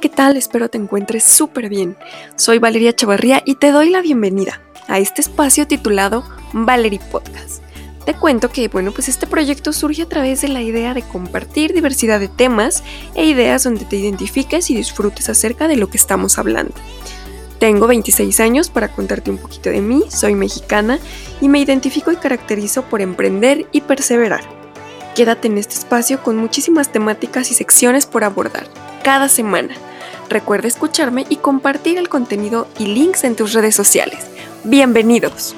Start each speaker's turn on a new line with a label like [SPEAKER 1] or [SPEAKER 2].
[SPEAKER 1] ¿qué tal? Espero te encuentres súper bien. Soy Valeria Chavarría y te doy la bienvenida a este espacio titulado Valerie Podcast. Te cuento que, bueno, pues este proyecto surge a través de la idea de compartir diversidad de temas e ideas donde te identifiques y disfrutes acerca de lo que estamos hablando. Tengo 26 años para contarte un poquito de mí, soy mexicana y me identifico y caracterizo por emprender y perseverar. Quédate en este espacio con muchísimas temáticas y secciones por abordar cada semana. Recuerda escucharme y compartir el contenido y links en tus redes sociales. Bienvenidos.